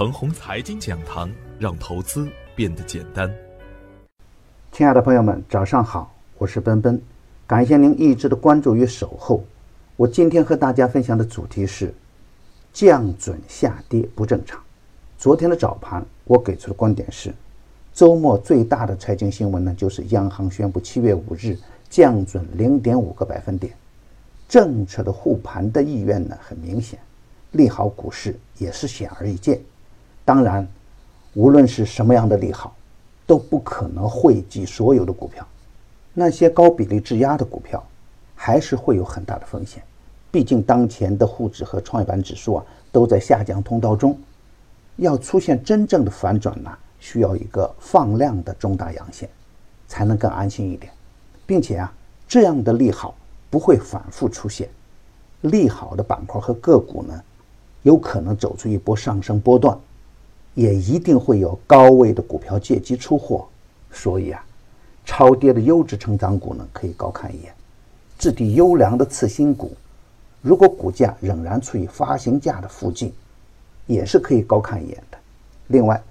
程红财经讲堂，让投资变得简单。亲爱的朋友们，早上好，我是奔奔，感谢您一直的关注与守候。我今天和大家分享的主题是降准下跌不正常。昨天的早盘，我给出的观点是，周末最大的财经新闻呢，就是央行宣布七月五日降准零点五个百分点，政策的护盘的意愿呢很明显。利好股市也是显而易见，当然，无论是什么样的利好，都不可能惠及所有的股票。那些高比例质押的股票，还是会有很大的风险。毕竟当前的沪指和创业板指数啊，都在下降通道中，要出现真正的反转呢，需要一个放量的中大阳线，才能更安心一点。并且啊，这样的利好不会反复出现，利好的板块和个股呢？有可能走出一波上升波段，也一定会有高位的股票借机出货，所以啊，超跌的优质成长股呢可以高看一眼，质地优良的次新股，如果股价仍然处于发行价的附近，也是可以高看一眼的。另外，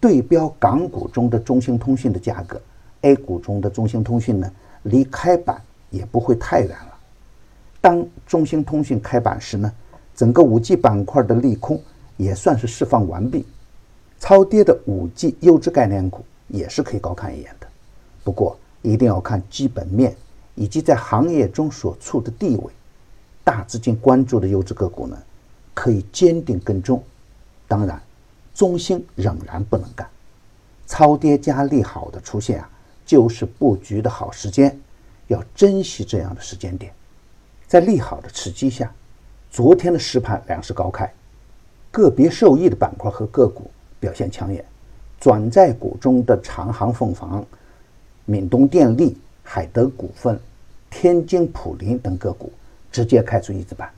对标港股中的中兴通讯的价格，A 股中的中兴通讯呢，离开板也不会太远了。当中兴通讯开板时呢？整个五 G 板块的利空也算是释放完毕，超跌的五 G 优质概念股也是可以高看一眼的。不过一定要看基本面以及在行业中所处的地位。大资金关注的优质个股呢，可以坚定跟踪。当然，中兴仍然不能干。超跌加利好的出现啊，就是布局的好时间，要珍惜这样的时间点，在利好的刺激下。昨天的实盘两市高开，个别受益的板块和个股表现抢眼，转债股中的长航凤凰、闽东电力、海德股份、天津普林等个股直接开出一字板。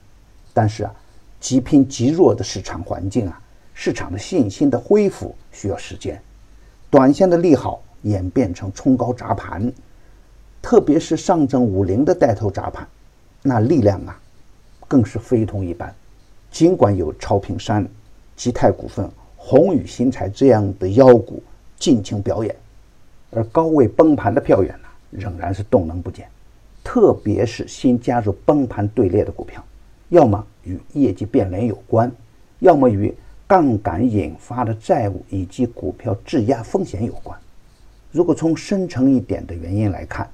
但是啊，极贫极弱的市场环境啊，市场的信心的恢复需要时间，短线的利好演变成冲高砸盘，特别是上证五零的带头砸盘，那力量啊！更是非同一般，尽管有超平山、吉泰股份、宏宇新材这样的妖股尽情表演，而高位崩盘的票源呢，仍然是动能不减。特别是新加入崩盘队列的股票，要么与业绩变脸有关，要么与杠杆引发的债务以及股票质押风险有关。如果从深层一点的原因来看，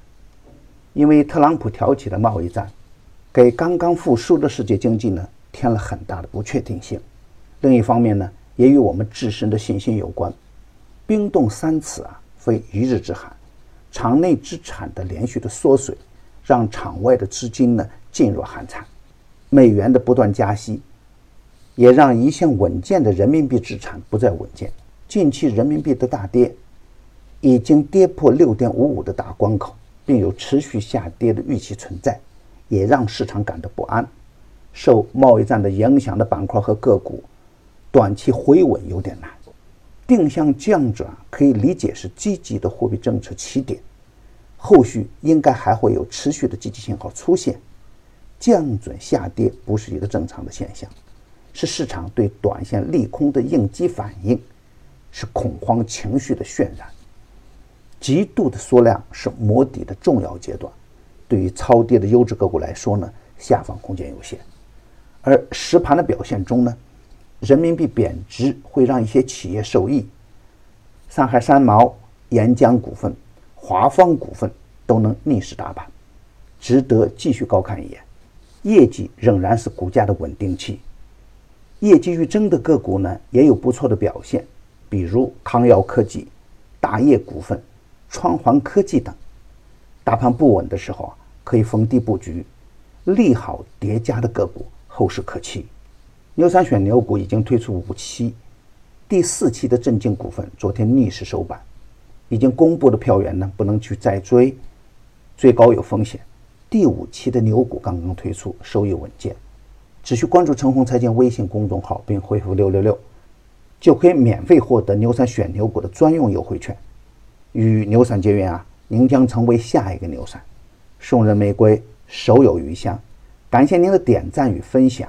因为特朗普挑起的贸易战。给刚刚复苏的世界经济呢添了很大的不确定性。另一方面呢，也与我们自身的信心有关。冰冻三尺啊，非一日之寒。场内资产的连续的缩水，让场外的资金呢噤若寒蝉。美元的不断加息，也让一向稳健的人民币资产不再稳健。近期人民币的大跌，已经跌破六点五五的大关口，并有持续下跌的预期存在。也让市场感到不安，受贸易战的影响的板块和个股，短期回稳有点难。定向降准可以理解是积极的货币政策起点，后续应该还会有持续的积极信号出现。降准下跌不是一个正常的现象，是市场对短线利空的应激反应，是恐慌情绪的渲染。极度的缩量是磨底的重要阶段。对于超跌的优质个股来说呢，下方空间有限。而实盘的表现中呢，人民币贬值会让一些企业受益，上海三毛、沿江股份、华方股份都能逆势打板，值得继续高看一眼。业绩仍然是股价的稳定器，业绩预增的个股呢也有不错的表现，比如康耀科技、大业股份、川环科技等。大盘不稳的时候啊，可以逢低布局，利好叠加的个股，后市可期。牛三选牛股已经推出五期，第四期的正静股份昨天逆势收板，已经公布的票源呢，不能去再追，追高有风险。第五期的牛股刚刚推出，收益稳健，只需关注陈红财经微信公众号并回复六六六，就可以免费获得牛三选牛股的专用优惠券，与牛散结缘啊！您将成为下一个牛散，送人玫瑰，手有余香。感谢您的点赞与分享，